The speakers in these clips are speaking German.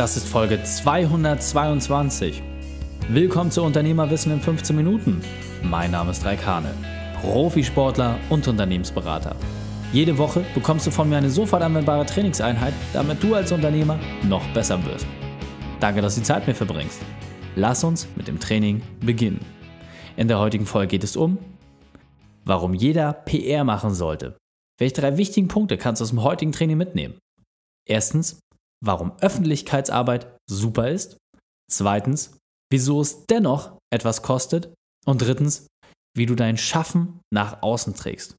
Das ist Folge 222. Willkommen zu Unternehmerwissen in 15 Minuten. Mein Name ist Raikane, Profisportler und Unternehmensberater. Jede Woche bekommst du von mir eine sofort anwendbare Trainingseinheit, damit du als Unternehmer noch besser wirst. Danke, dass du die Zeit mir verbringst. Lass uns mit dem Training beginnen. In der heutigen Folge geht es um, warum jeder PR machen sollte. Welche drei wichtigen Punkte kannst du aus dem heutigen Training mitnehmen? Erstens, warum Öffentlichkeitsarbeit super ist. Zweitens, wieso es dennoch etwas kostet. Und drittens, wie du dein Schaffen nach außen trägst.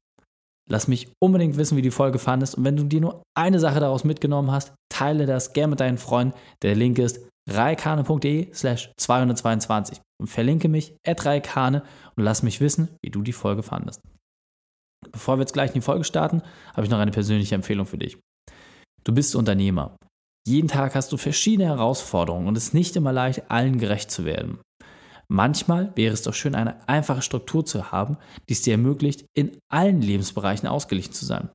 Lass mich unbedingt wissen, wie die Folge fandest. Und wenn du dir nur eine Sache daraus mitgenommen hast, teile das gerne mit deinen Freunden. Der Link ist reikane.de slash 222 und verlinke mich at reikane und lass mich wissen, wie du die Folge fandest. Bevor wir jetzt gleich in die Folge starten, habe ich noch eine persönliche Empfehlung für dich. Du bist Unternehmer. Jeden Tag hast du verschiedene Herausforderungen und es ist nicht immer leicht, allen gerecht zu werden. Manchmal wäre es doch schön, eine einfache Struktur zu haben, die es dir ermöglicht, in allen Lebensbereichen ausgeglichen zu sein.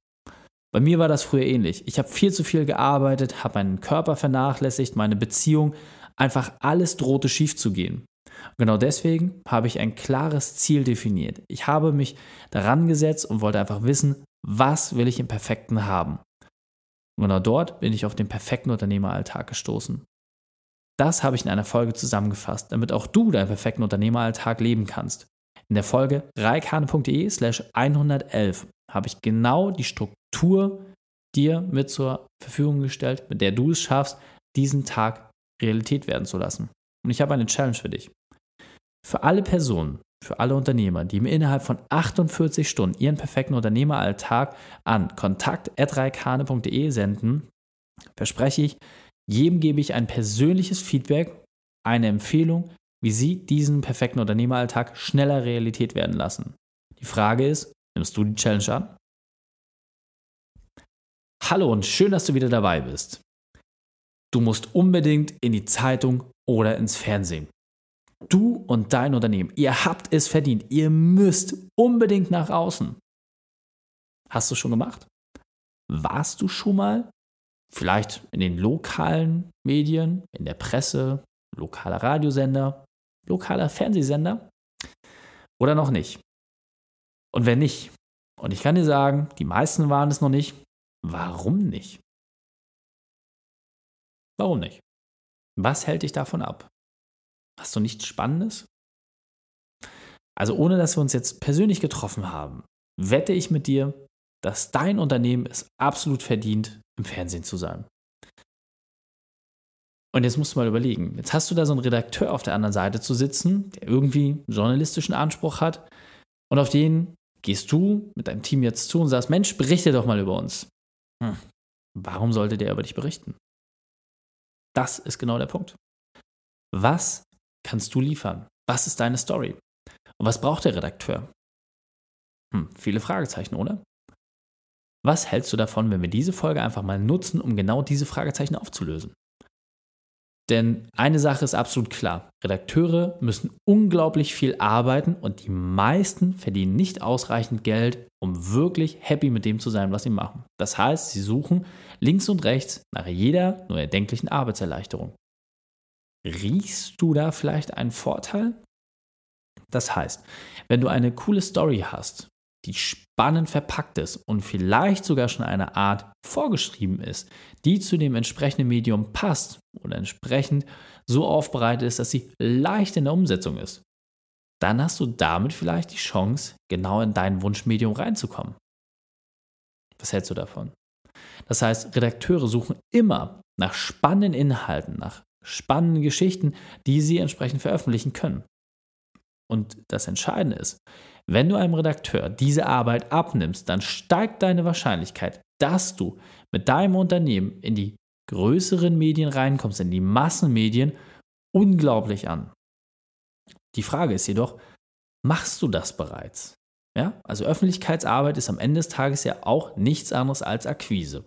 Bei mir war das früher ähnlich. Ich habe viel zu viel gearbeitet, habe meinen Körper vernachlässigt, meine Beziehung, einfach alles drohte schief zu gehen. Und genau deswegen habe ich ein klares Ziel definiert. Ich habe mich daran gesetzt und wollte einfach wissen, was will ich im Perfekten haben. Und genau dort bin ich auf den perfekten Unternehmeralltag gestoßen. Das habe ich in einer Folge zusammengefasst, damit auch du deinen perfekten Unternehmeralltag leben kannst. In der Folge reikane.de slash 111 habe ich genau die Struktur dir mit zur Verfügung gestellt, mit der du es schaffst, diesen Tag Realität werden zu lassen. Und ich habe eine Challenge für dich. Für alle Personen, für alle Unternehmer, die mir innerhalb von 48 Stunden ihren perfekten Unternehmeralltag an kontakt.reikane.de senden, verspreche ich, jedem gebe ich ein persönliches Feedback, eine Empfehlung, wie Sie diesen perfekten Unternehmeralltag schneller Realität werden lassen. Die Frage ist, nimmst du die Challenge an? Hallo und schön, dass du wieder dabei bist. Du musst unbedingt in die Zeitung oder ins Fernsehen. Du und dein Unternehmen, ihr habt es verdient. Ihr müsst unbedingt nach außen. Hast du schon gemacht? Warst du schon mal vielleicht in den lokalen Medien, in der Presse, lokaler Radiosender, lokaler Fernsehsender oder noch nicht? Und wenn nicht, und ich kann dir sagen, die meisten waren es noch nicht, warum nicht? Warum nicht? Was hält dich davon ab? Hast du nichts Spannendes? Also ohne dass wir uns jetzt persönlich getroffen haben, wette ich mit dir, dass dein Unternehmen es absolut verdient, im Fernsehen zu sein. Und jetzt musst du mal überlegen, jetzt hast du da so einen Redakteur auf der anderen Seite zu sitzen, der irgendwie einen journalistischen Anspruch hat und auf den gehst du mit deinem Team jetzt zu und sagst, Mensch, berichte doch mal über uns. Hm, warum sollte der über dich berichten? Das ist genau der Punkt. Was kannst du liefern? Was ist deine Story? Und was braucht der Redakteur? Hm, viele Fragezeichen, oder? Was hältst du davon, wenn wir diese Folge einfach mal nutzen, um genau diese Fragezeichen aufzulösen? Denn eine Sache ist absolut klar. Redakteure müssen unglaublich viel arbeiten und die meisten verdienen nicht ausreichend Geld, um wirklich happy mit dem zu sein, was sie machen. Das heißt, sie suchen links und rechts nach jeder nur erdenklichen Arbeitserleichterung. Riechst du da vielleicht einen Vorteil? Das heißt, wenn du eine coole Story hast, die spannend verpackt ist und vielleicht sogar schon eine Art vorgeschrieben ist, die zu dem entsprechenden Medium passt oder entsprechend so aufbereitet ist, dass sie leicht in der Umsetzung ist, dann hast du damit vielleicht die Chance, genau in dein Wunschmedium reinzukommen. Was hältst du davon? Das heißt, Redakteure suchen immer nach spannenden Inhalten, nach spannenden Geschichten, die sie entsprechend veröffentlichen können. Und das Entscheidende ist, wenn du einem Redakteur diese Arbeit abnimmst, dann steigt deine Wahrscheinlichkeit, dass du mit deinem Unternehmen in die größeren Medien reinkommst, in die Massenmedien, unglaublich an. Die Frage ist jedoch, machst du das bereits? Ja, also Öffentlichkeitsarbeit ist am Ende des Tages ja auch nichts anderes als Akquise.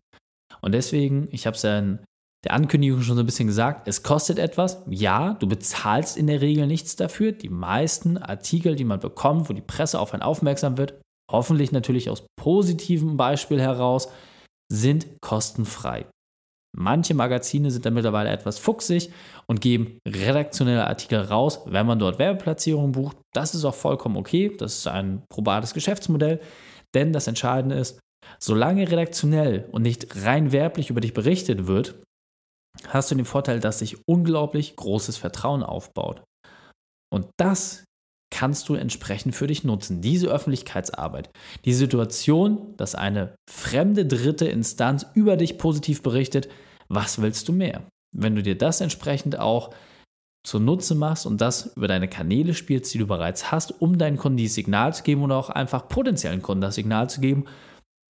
Und deswegen, ich habe es ja in der Ankündigung schon so ein bisschen gesagt, es kostet etwas. Ja, du bezahlst in der Regel nichts dafür. Die meisten Artikel, die man bekommt, wo die Presse auf einen aufmerksam wird, hoffentlich natürlich aus positivem Beispiel heraus, sind kostenfrei. Manche Magazine sind da mittlerweile etwas fuchsig und geben redaktionelle Artikel raus, wenn man dort Werbeplatzierungen bucht. Das ist auch vollkommen okay. Das ist ein probates Geschäftsmodell. Denn das Entscheidende ist, solange redaktionell und nicht rein werblich über dich berichtet wird, hast du den Vorteil, dass sich unglaublich großes Vertrauen aufbaut. Und das kannst du entsprechend für dich nutzen. Diese Öffentlichkeitsarbeit, die Situation, dass eine fremde dritte Instanz über dich positiv berichtet, was willst du mehr? Wenn du dir das entsprechend auch zunutze machst und das über deine Kanäle spielst, die du bereits hast, um deinen Kunden dieses Signal zu geben oder auch einfach potenziellen Kunden das Signal zu geben,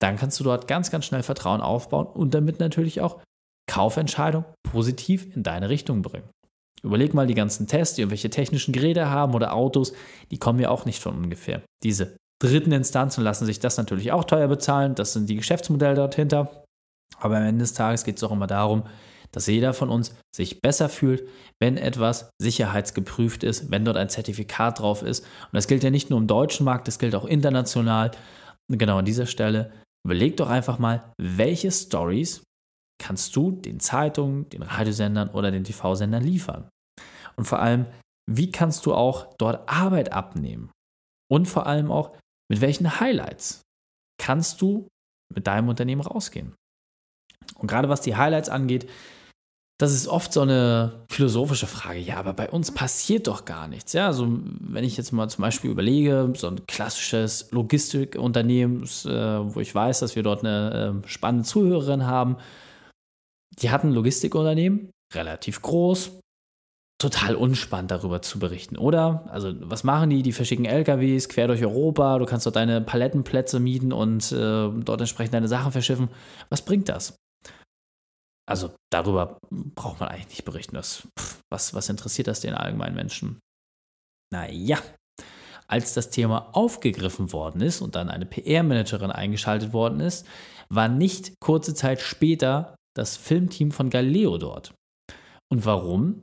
dann kannst du dort ganz, ganz schnell Vertrauen aufbauen und damit natürlich auch Kaufentscheidungen positiv in deine Richtung bringen. Überleg mal die ganzen Tests, die irgendwelche technischen Geräte haben oder Autos, die kommen ja auch nicht von ungefähr. Diese dritten Instanzen lassen sich das natürlich auch teuer bezahlen. Das sind die Geschäftsmodelle dort hinter. Aber am Ende des Tages geht es auch immer darum, dass jeder von uns sich besser fühlt, wenn etwas sicherheitsgeprüft ist, wenn dort ein Zertifikat drauf ist. Und das gilt ja nicht nur im deutschen Markt, das gilt auch international. Und genau an dieser Stelle überleg doch einfach mal, welche Stories kannst du den Zeitungen, den Radiosendern oder den TV-Sendern liefern? Und vor allem, wie kannst du auch dort Arbeit abnehmen? Und vor allem auch, mit welchen Highlights kannst du mit deinem Unternehmen rausgehen? Und gerade was die Highlights angeht, das ist oft so eine philosophische Frage. Ja, aber bei uns passiert doch gar nichts. Ja, also wenn ich jetzt mal zum Beispiel überlege, so ein klassisches Logistikunternehmen, äh, wo ich weiß, dass wir dort eine äh, spannende Zuhörerin haben, die hatten ein Logistikunternehmen, relativ groß, total unspannend darüber zu berichten, oder? Also, was machen die? Die verschicken LKWs quer durch Europa, du kannst dort deine Palettenplätze mieten und äh, dort entsprechend deine Sachen verschiffen. Was bringt das? Also, darüber braucht man eigentlich nicht berichten. Das, pff, was, was interessiert das den allgemeinen Menschen? Naja, als das Thema aufgegriffen worden ist und dann eine PR-Managerin eingeschaltet worden ist, war nicht kurze Zeit später das Filmteam von Galileo dort. Und warum?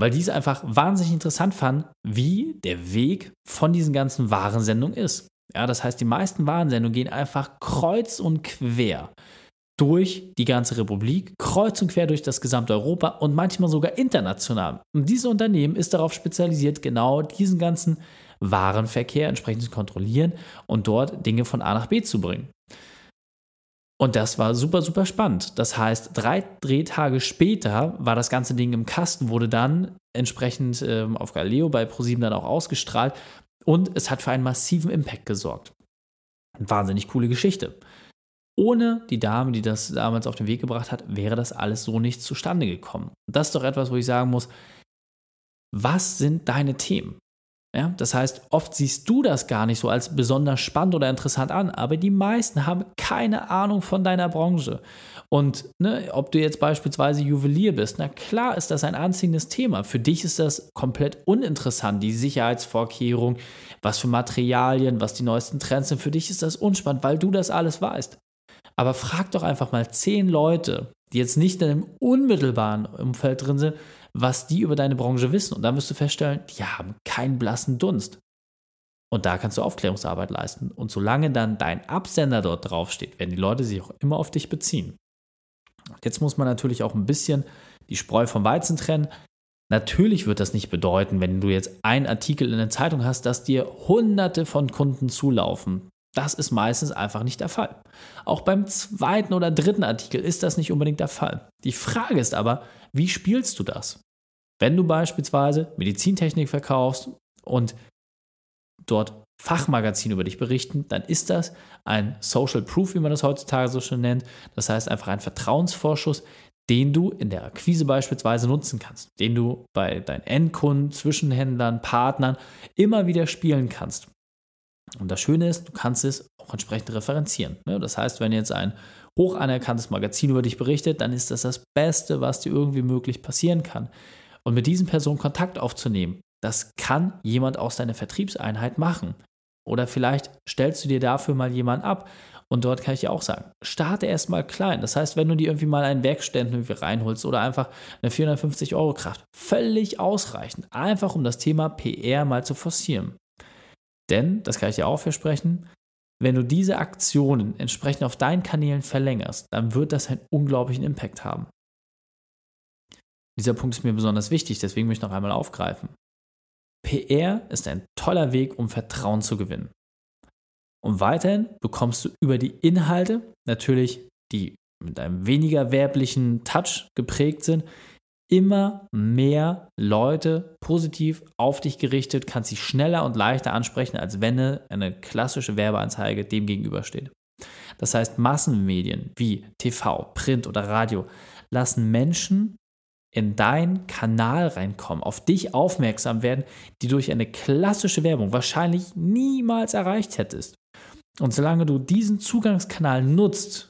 Weil die einfach wahnsinnig interessant fanden, wie der Weg von diesen ganzen Warensendungen ist. Ja, das heißt, die meisten Warensendungen gehen einfach kreuz und quer durch die ganze Republik, kreuz und quer durch das gesamte Europa und manchmal sogar international. Und dieses Unternehmen ist darauf spezialisiert, genau diesen ganzen Warenverkehr entsprechend zu kontrollieren und dort Dinge von A nach B zu bringen. Und das war super, super spannend. Das heißt, drei Drehtage später war das ganze Ding im Kasten, wurde dann entsprechend ähm, auf Galileo bei ProSieben dann auch ausgestrahlt und es hat für einen massiven Impact gesorgt. Eine wahnsinnig coole Geschichte. Ohne die Dame, die das damals auf den Weg gebracht hat, wäre das alles so nicht zustande gekommen. Das ist doch etwas, wo ich sagen muss, was sind deine Themen? Ja, das heißt, oft siehst du das gar nicht so als besonders spannend oder interessant an, aber die meisten haben keine Ahnung von deiner Branche. Und ne, ob du jetzt beispielsweise Juwelier bist, na klar ist das ein anziehendes Thema. Für dich ist das komplett uninteressant, die Sicherheitsvorkehrung, was für Materialien, was die neuesten Trends sind. Für dich ist das unspannend, weil du das alles weißt. Aber frag doch einfach mal zehn Leute, die jetzt nicht in einem unmittelbaren Umfeld drin sind, was die über deine Branche wissen. Und dann wirst du feststellen, die haben keinen blassen Dunst. Und da kannst du Aufklärungsarbeit leisten. Und solange dann dein Absender dort draufsteht, werden die Leute sich auch immer auf dich beziehen. Jetzt muss man natürlich auch ein bisschen die Spreu vom Weizen trennen. Natürlich wird das nicht bedeuten, wenn du jetzt einen Artikel in der Zeitung hast, dass dir hunderte von Kunden zulaufen. Das ist meistens einfach nicht der Fall. Auch beim zweiten oder dritten Artikel ist das nicht unbedingt der Fall. Die Frage ist aber, wie spielst du das? Wenn du beispielsweise Medizintechnik verkaufst und dort Fachmagazine über dich berichten, dann ist das ein Social Proof, wie man das heutzutage so schön nennt. Das heißt einfach ein Vertrauensvorschuss, den du in der Akquise beispielsweise nutzen kannst, den du bei deinen Endkunden, Zwischenhändlern, Partnern immer wieder spielen kannst. Und das Schöne ist, du kannst es auch entsprechend referenzieren. Ne? Das heißt, wenn jetzt ein hoch anerkanntes Magazin über dich berichtet, dann ist das das Beste, was dir irgendwie möglich passieren kann. Und mit diesen Personen Kontakt aufzunehmen, das kann jemand aus deiner Vertriebseinheit machen. Oder vielleicht stellst du dir dafür mal jemanden ab. Und dort kann ich dir auch sagen, starte erstmal klein. Das heißt, wenn du dir irgendwie mal einen Werkstätten irgendwie reinholst oder einfach eine 450 Euro Kraft, völlig ausreichend. Einfach um das Thema PR mal zu forcieren. Denn, das kann ich dir auch versprechen, wenn du diese Aktionen entsprechend auf deinen Kanälen verlängerst, dann wird das einen unglaublichen Impact haben. dieser Punkt ist mir besonders wichtig, deswegen möchte ich noch einmal aufgreifen. PR ist ein toller Weg, um Vertrauen zu gewinnen. Und weiterhin bekommst du über die Inhalte, natürlich die mit einem weniger werblichen Touch geprägt sind, immer mehr Leute positiv auf dich gerichtet, kannst sie schneller und leichter ansprechen, als wenn eine klassische Werbeanzeige dem gegenübersteht. Das heißt, Massenmedien wie TV, Print oder Radio lassen Menschen in deinen Kanal reinkommen, auf dich aufmerksam werden, die durch eine klassische Werbung wahrscheinlich niemals erreicht hättest. Und solange du diesen Zugangskanal nutzt,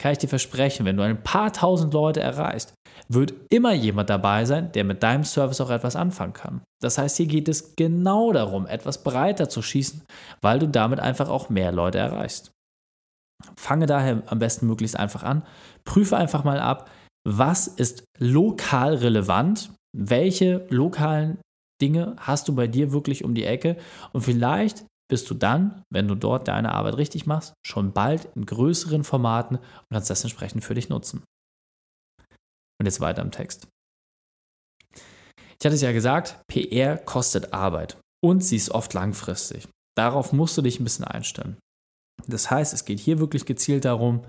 kann ich dir versprechen, wenn du ein paar tausend Leute erreichst, wird immer jemand dabei sein, der mit deinem Service auch etwas anfangen kann. Das heißt, hier geht es genau darum, etwas breiter zu schießen, weil du damit einfach auch mehr Leute erreichst. Fange daher am besten möglichst einfach an, prüfe einfach mal ab, was ist lokal relevant, welche lokalen Dinge hast du bei dir wirklich um die Ecke und vielleicht bist du dann, wenn du dort deine Arbeit richtig machst, schon bald in größeren Formaten und kannst das entsprechend für dich nutzen. Und jetzt weiter im Text. Ich hatte es ja gesagt, PR kostet Arbeit und sie ist oft langfristig. Darauf musst du dich ein bisschen einstellen. Das heißt, es geht hier wirklich gezielt darum,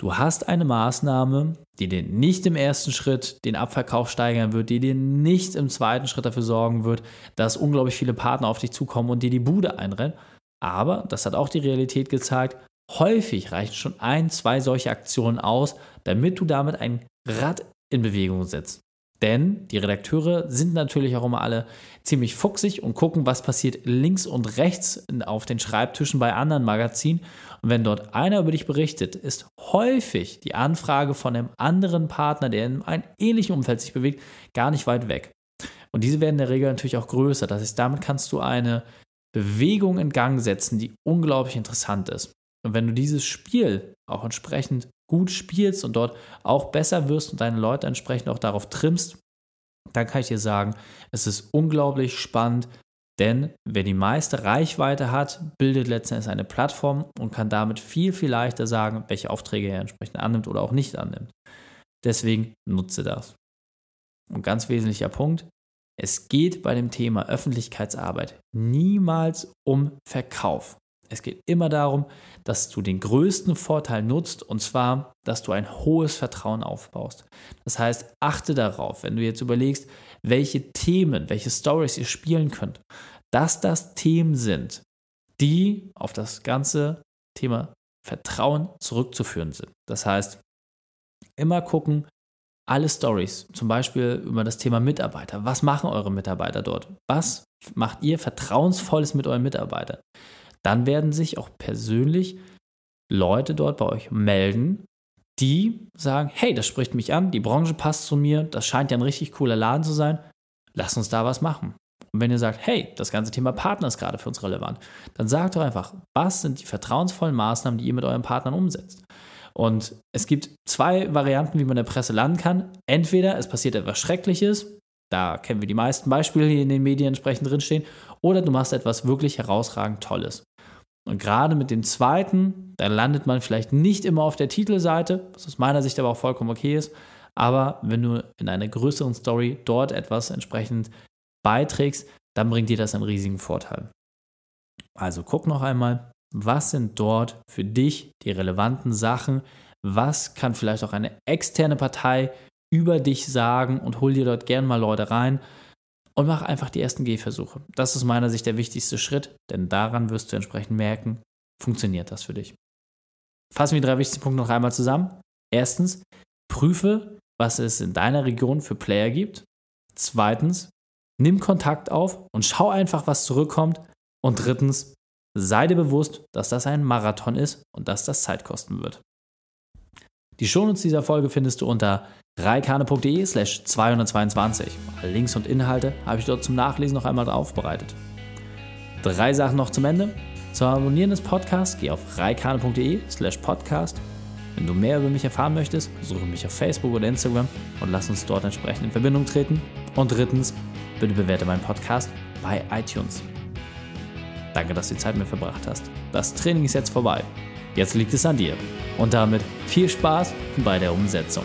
Du hast eine Maßnahme, die dir nicht im ersten Schritt den Abverkauf steigern wird, die dir nicht im zweiten Schritt dafür sorgen wird, dass unglaublich viele Partner auf dich zukommen und dir die Bude einrennen. Aber, das hat auch die Realität gezeigt, häufig reichen schon ein, zwei solche Aktionen aus, damit du damit ein Rad in Bewegung setzt. Denn die Redakteure sind natürlich auch immer alle ziemlich fuchsig und gucken, was passiert links und rechts auf den Schreibtischen bei anderen Magazinen. Und wenn dort einer über dich berichtet, ist häufig die Anfrage von einem anderen Partner, der in einem ähnlichen Umfeld sich bewegt, gar nicht weit weg. Und diese werden in der Regel natürlich auch größer. Das heißt, damit kannst du eine Bewegung in Gang setzen, die unglaublich interessant ist. Und wenn du dieses Spiel auch entsprechend gut spielst und dort auch besser wirst und deine Leute entsprechend auch darauf trimmst, dann kann ich dir sagen, es ist unglaublich spannend, denn wer die meiste Reichweite hat, bildet letztendlich eine Plattform und kann damit viel, viel leichter sagen, welche Aufträge er entsprechend annimmt oder auch nicht annimmt. Deswegen nutze das. Und ganz wesentlicher Punkt, es geht bei dem Thema Öffentlichkeitsarbeit niemals um Verkauf. Es geht immer darum, dass du den größten Vorteil nutzt und zwar, dass du ein hohes Vertrauen aufbaust. Das heißt, achte darauf, wenn du jetzt überlegst, welche Themen, welche Stories ihr spielen könnt, dass das Themen sind, die auf das ganze Thema Vertrauen zurückzuführen sind. Das heißt, immer gucken, alle Stories, zum Beispiel über das Thema Mitarbeiter. Was machen eure Mitarbeiter dort? Was macht ihr Vertrauensvolles mit euren Mitarbeitern? Dann werden sich auch persönlich Leute dort bei euch melden, die sagen, hey, das spricht mich an, die Branche passt zu mir, das scheint ja ein richtig cooler Laden zu sein, lass uns da was machen. Und wenn ihr sagt, hey, das ganze Thema Partner ist gerade für uns relevant, dann sagt doch einfach, was sind die vertrauensvollen Maßnahmen, die ihr mit euren Partnern umsetzt. Und es gibt zwei Varianten, wie man in der Presse landen kann. Entweder es passiert etwas Schreckliches, da kennen wir die meisten Beispiele, die in den Medien entsprechend drinstehen, oder du machst etwas wirklich herausragend Tolles. Und gerade mit dem zweiten, da landet man vielleicht nicht immer auf der Titelseite, was aus meiner Sicht aber auch vollkommen okay ist. Aber wenn du in einer größeren Story dort etwas entsprechend beiträgst, dann bringt dir das einen riesigen Vorteil. Also guck noch einmal, was sind dort für dich die relevanten Sachen? Was kann vielleicht auch eine externe Partei über dich sagen und hol dir dort gerne mal Leute rein und mach einfach die ersten Gehversuche. Das ist meiner Sicht der wichtigste Schritt, denn daran wirst du entsprechend merken, funktioniert das für dich. Fassen wir die drei wichtigsten Punkte noch einmal zusammen. Erstens, prüfe, was es in deiner Region für Player gibt. Zweitens, nimm Kontakt auf und schau einfach, was zurückkommt. Und drittens, sei dir bewusst, dass das ein Marathon ist und dass das Zeit kosten wird. Die Shownotes dieser Folge findest du unter reikane.de slash 222. Links und Inhalte habe ich dort zum Nachlesen noch einmal aufbereitet. Drei Sachen noch zum Ende. Zum Abonnieren des Podcasts geh auf reikane.de slash podcast. Wenn du mehr über mich erfahren möchtest, suche mich auf Facebook oder Instagram und lass uns dort entsprechend in Verbindung treten. Und drittens, bitte bewerte meinen Podcast bei iTunes. Danke, dass du die Zeit mit mir verbracht hast. Das Training ist jetzt vorbei. Jetzt liegt es an dir. Und damit viel Spaß bei der Umsetzung.